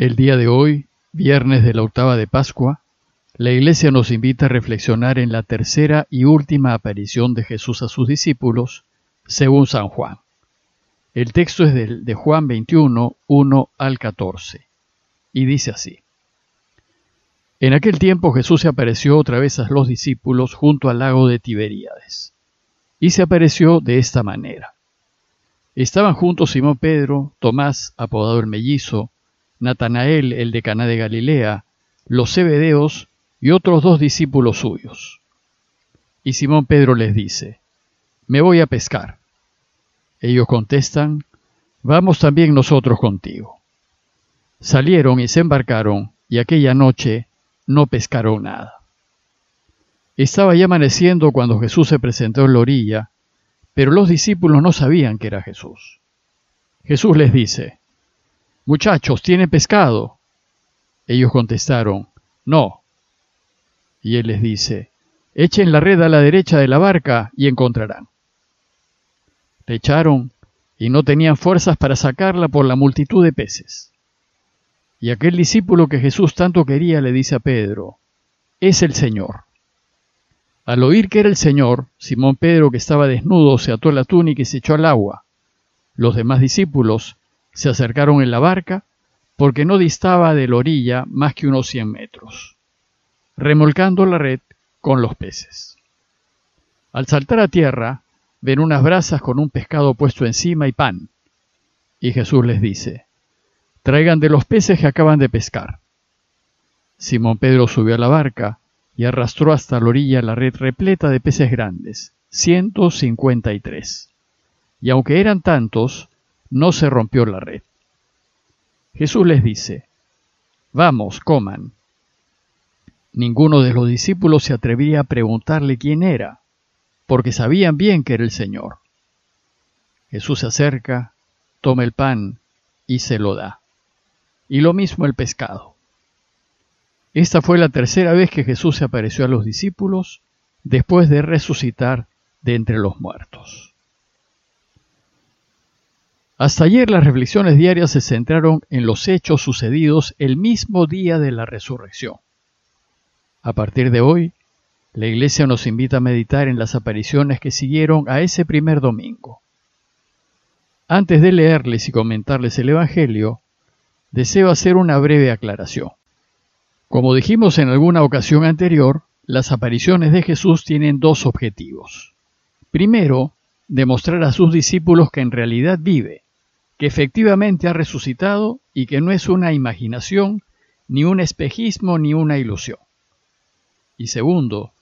El día de hoy, viernes de la octava de Pascua, la Iglesia nos invita a reflexionar en la tercera y última aparición de Jesús a sus discípulos, según San Juan. El texto es de, Juan 21, 1 al 14, y dice así. En aquel tiempo Jesús se apareció otra vez a los discípulos junto al lago de Tiberíades, y se apareció de esta manera. Estaban juntos Simón Pedro, Tomás, apodado el mellizo, Natanael, el de Caná de Galilea, los Zebedeos y otros dos discípulos suyos. Y Simón Pedro les dice, Me voy a pescar. Ellos contestan, Vamos también nosotros contigo. Salieron y se embarcaron, y aquella noche no pescaron nada. Estaba ya amaneciendo cuando Jesús se presentó en la orilla, pero los discípulos no sabían que era Jesús. Jesús les dice, Muchachos, ¿tienen pescado? Ellos contestaron, No. Y él les dice, Echen la red a la derecha de la barca y encontrarán. Le echaron y no tenían fuerzas para sacarla por la multitud de peces. Y aquel discípulo que Jesús tanto quería le dice a Pedro, Es el Señor. Al oír que era el Señor, Simón Pedro, que estaba desnudo, se ató la túnica y se echó al agua. Los demás discípulos se acercaron en la barca porque no distaba de la orilla más que unos cien metros, remolcando la red con los peces. Al saltar a tierra, ven unas brasas con un pescado puesto encima y pan. Y Jesús les dice, traigan de los peces que acaban de pescar. Simón Pedro subió a la barca y arrastró hasta la orilla la red repleta de peces grandes, ciento cincuenta y tres. Y aunque eran tantos, no se rompió la red. Jesús les dice, Vamos, coman. Ninguno de los discípulos se atrevía a preguntarle quién era, porque sabían bien que era el Señor. Jesús se acerca, toma el pan y se lo da. Y lo mismo el pescado. Esta fue la tercera vez que Jesús se apareció a los discípulos después de resucitar de entre los muertos. Hasta ayer las reflexiones diarias se centraron en los hechos sucedidos el mismo día de la resurrección. A partir de hoy, la Iglesia nos invita a meditar en las apariciones que siguieron a ese primer domingo. Antes de leerles y comentarles el Evangelio, deseo hacer una breve aclaración. Como dijimos en alguna ocasión anterior, las apariciones de Jesús tienen dos objetivos. Primero, demostrar a sus discípulos que en realidad vive, que efectivamente ha resucitado y que no es una imaginación, ni un espejismo, ni una ilusión. Y segundo,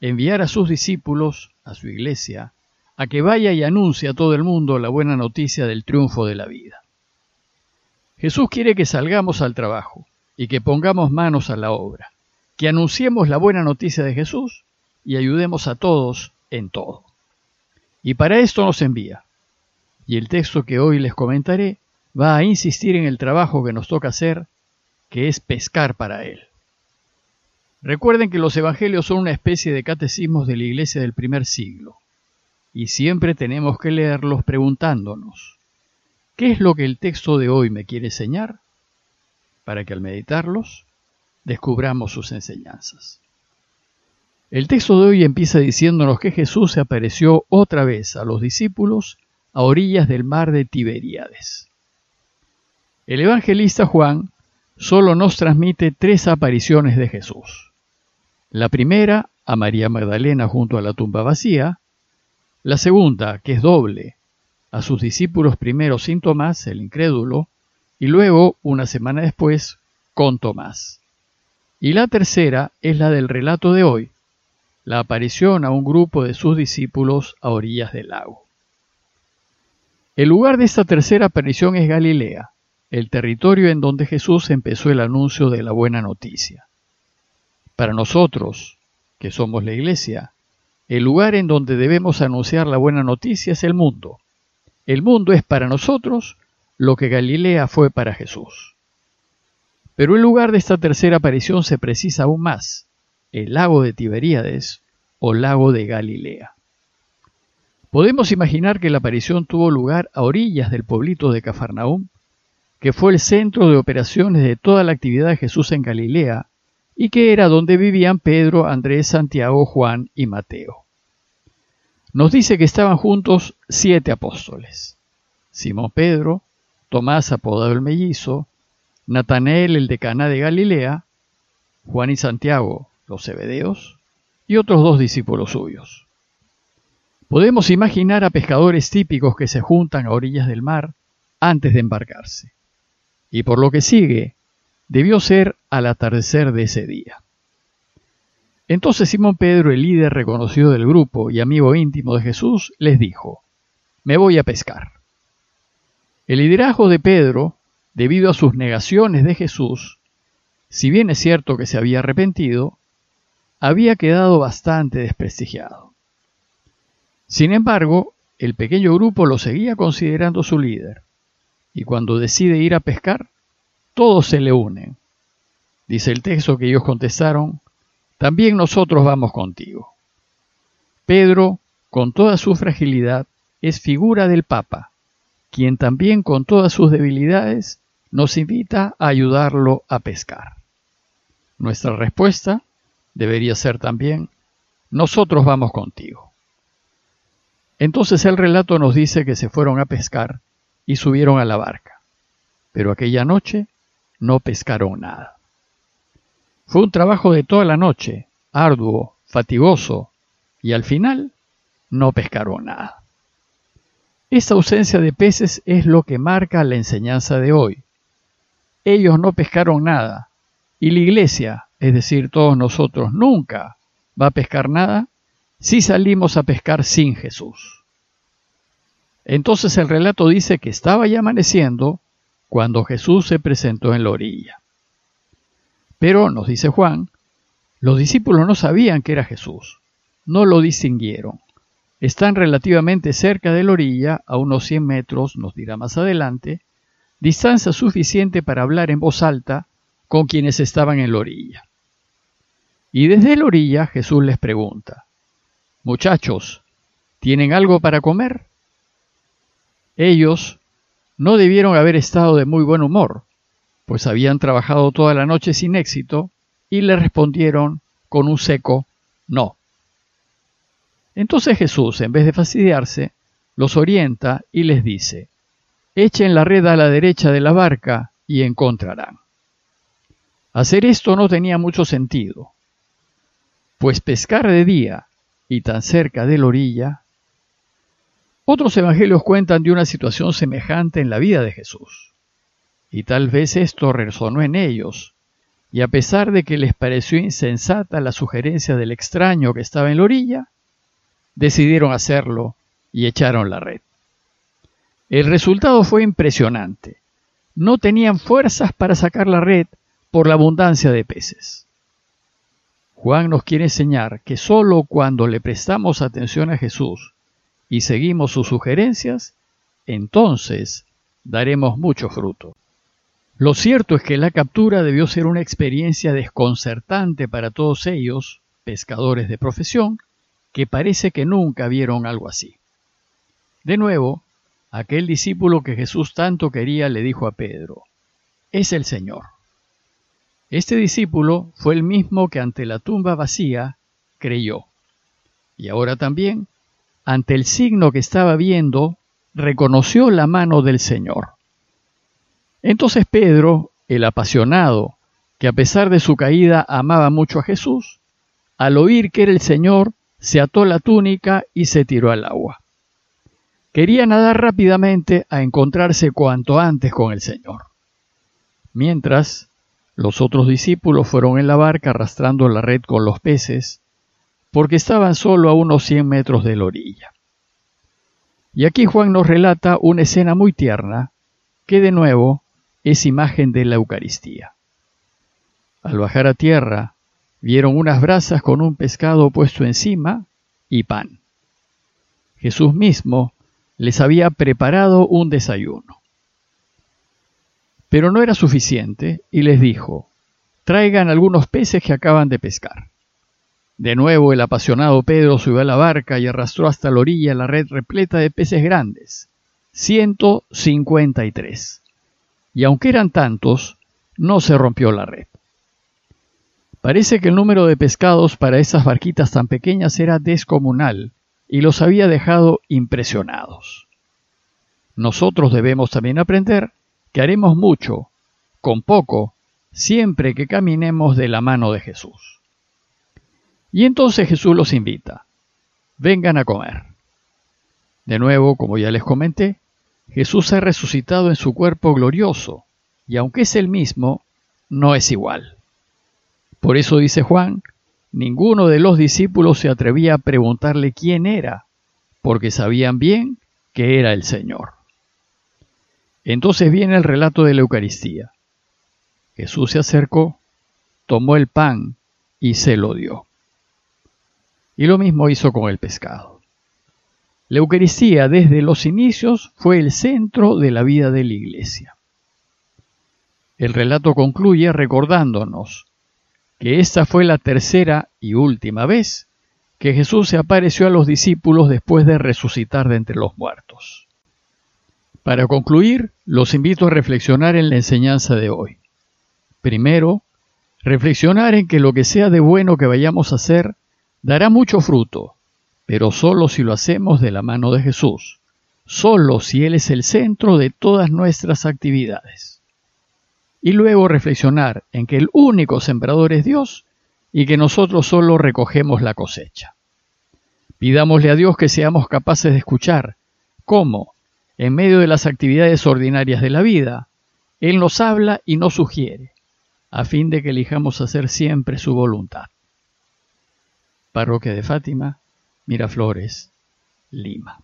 enviar a sus discípulos, a su iglesia, a que vaya y anuncie a todo el mundo la buena noticia del triunfo de la vida. Jesús quiere que salgamos al trabajo y que pongamos manos a la obra, que anunciemos la buena noticia de Jesús y ayudemos a todos en todo. Y para esto nos envía y el texto que hoy les comentaré va a insistir en el trabajo que nos toca hacer, que es pescar para Él. Recuerden que los evangelios son una especie de catecismos de la iglesia del primer siglo, y siempre tenemos que leerlos preguntándonos, ¿qué es lo que el texto de hoy me quiere enseñar? Para que al meditarlos descubramos sus enseñanzas. El texto de hoy empieza diciéndonos que Jesús se apareció otra vez a los discípulos a orillas del mar de Tiberíades. El evangelista Juan solo nos transmite tres apariciones de Jesús. La primera a María Magdalena junto a la tumba vacía, la segunda, que es doble, a sus discípulos primero sin Tomás, el incrédulo, y luego, una semana después, con Tomás. Y la tercera es la del relato de hoy, la aparición a un grupo de sus discípulos a orillas del lago. El lugar de esta tercera aparición es Galilea, el territorio en donde Jesús empezó el anuncio de la buena noticia. Para nosotros, que somos la iglesia, el lugar en donde debemos anunciar la buena noticia es el mundo. El mundo es para nosotros lo que Galilea fue para Jesús. Pero el lugar de esta tercera aparición se precisa aún más, el lago de Tiberíades o lago de Galilea. Podemos imaginar que la aparición tuvo lugar a orillas del pueblito de Cafarnaúm, que fue el centro de operaciones de toda la actividad de Jesús en Galilea y que era donde vivían Pedro, Andrés, Santiago, Juan y Mateo. Nos dice que estaban juntos siete apóstoles. Simón Pedro, Tomás apodado el mellizo, Natanael el de Caná de Galilea, Juan y Santiago los Zebedeos y otros dos discípulos suyos. Podemos imaginar a pescadores típicos que se juntan a orillas del mar antes de embarcarse. Y por lo que sigue, debió ser al atardecer de ese día. Entonces Simón Pedro, el líder reconocido del grupo y amigo íntimo de Jesús, les dijo, Me voy a pescar. El liderazgo de Pedro, debido a sus negaciones de Jesús, si bien es cierto que se había arrepentido, había quedado bastante desprestigiado. Sin embargo, el pequeño grupo lo seguía considerando su líder, y cuando decide ir a pescar, todos se le unen. Dice el texto que ellos contestaron, también nosotros vamos contigo. Pedro, con toda su fragilidad, es figura del Papa, quien también con todas sus debilidades nos invita a ayudarlo a pescar. Nuestra respuesta debería ser también, nosotros vamos contigo. Entonces el relato nos dice que se fueron a pescar y subieron a la barca, pero aquella noche no pescaron nada. Fue un trabajo de toda la noche, arduo, fatigoso, y al final no pescaron nada. Esta ausencia de peces es lo que marca la enseñanza de hoy. Ellos no pescaron nada, y la iglesia, es decir, todos nosotros, nunca va a pescar nada si salimos a pescar sin Jesús. Entonces el relato dice que estaba ya amaneciendo cuando Jesús se presentó en la orilla. Pero, nos dice Juan, los discípulos no sabían que era Jesús, no lo distinguieron. Están relativamente cerca de la orilla, a unos 100 metros, nos dirá más adelante, distancia suficiente para hablar en voz alta con quienes estaban en la orilla. Y desde la orilla Jesús les pregunta, Muchachos, ¿tienen algo para comer? Ellos, no debieron haber estado de muy buen humor, pues habían trabajado toda la noche sin éxito y le respondieron con un seco no. Entonces Jesús, en vez de fastidiarse, los orienta y les dice, echen la red a la derecha de la barca y encontrarán. Hacer esto no tenía mucho sentido, pues pescar de día y tan cerca de la orilla otros evangelios cuentan de una situación semejante en la vida de Jesús. Y tal vez esto resonó en ellos, y a pesar de que les pareció insensata la sugerencia del extraño que estaba en la orilla, decidieron hacerlo y echaron la red. El resultado fue impresionante. No tenían fuerzas para sacar la red por la abundancia de peces. Juan nos quiere enseñar que sólo cuando le prestamos atención a Jesús y seguimos sus sugerencias, entonces daremos mucho fruto. Lo cierto es que la captura debió ser una experiencia desconcertante para todos ellos, pescadores de profesión, que parece que nunca vieron algo así. De nuevo, aquel discípulo que Jesús tanto quería le dijo a Pedro, es el Señor. Este discípulo fue el mismo que ante la tumba vacía creyó. Y ahora también ante el signo que estaba viendo, reconoció la mano del Señor. Entonces Pedro, el apasionado, que a pesar de su caída amaba mucho a Jesús, al oír que era el Señor, se ató la túnica y se tiró al agua. Quería nadar rápidamente a encontrarse cuanto antes con el Señor. Mientras, los otros discípulos fueron en la barca arrastrando la red con los peces, porque estaban solo a unos 100 metros de la orilla. Y aquí Juan nos relata una escena muy tierna, que de nuevo es imagen de la Eucaristía. Al bajar a tierra, vieron unas brasas con un pescado puesto encima y pan. Jesús mismo les había preparado un desayuno. Pero no era suficiente y les dijo, traigan algunos peces que acaban de pescar. De nuevo el apasionado Pedro subió a la barca y arrastró hasta la orilla la red repleta de peces grandes, 153. y aunque eran tantos, no se rompió la red. Parece que el número de pescados para esas barquitas tan pequeñas era descomunal y los había dejado impresionados. Nosotros debemos también aprender que haremos mucho, con poco, siempre que caminemos de la mano de Jesús. Y entonces Jesús los invita, vengan a comer. De nuevo, como ya les comenté, Jesús ha resucitado en su cuerpo glorioso, y aunque es el mismo, no es igual. Por eso dice Juan, ninguno de los discípulos se atrevía a preguntarle quién era, porque sabían bien que era el Señor. Entonces viene el relato de la Eucaristía. Jesús se acercó, tomó el pan y se lo dio. Y lo mismo hizo con el pescado. La Eucaristía desde los inicios fue el centro de la vida de la Iglesia. El relato concluye recordándonos que esta fue la tercera y última vez que Jesús se apareció a los discípulos después de resucitar de entre los muertos. Para concluir, los invito a reflexionar en la enseñanza de hoy. Primero, reflexionar en que lo que sea de bueno que vayamos a hacer dará mucho fruto, pero solo si lo hacemos de la mano de Jesús, solo si Él es el centro de todas nuestras actividades y luego reflexionar en que el único sembrador es Dios y que nosotros solo recogemos la cosecha. Pidámosle a Dios que seamos capaces de escuchar cómo, en medio de las actividades ordinarias de la vida, Él nos habla y nos sugiere, a fin de que elijamos hacer siempre su voluntad. Parroquia de Fátima, Miraflores, Lima.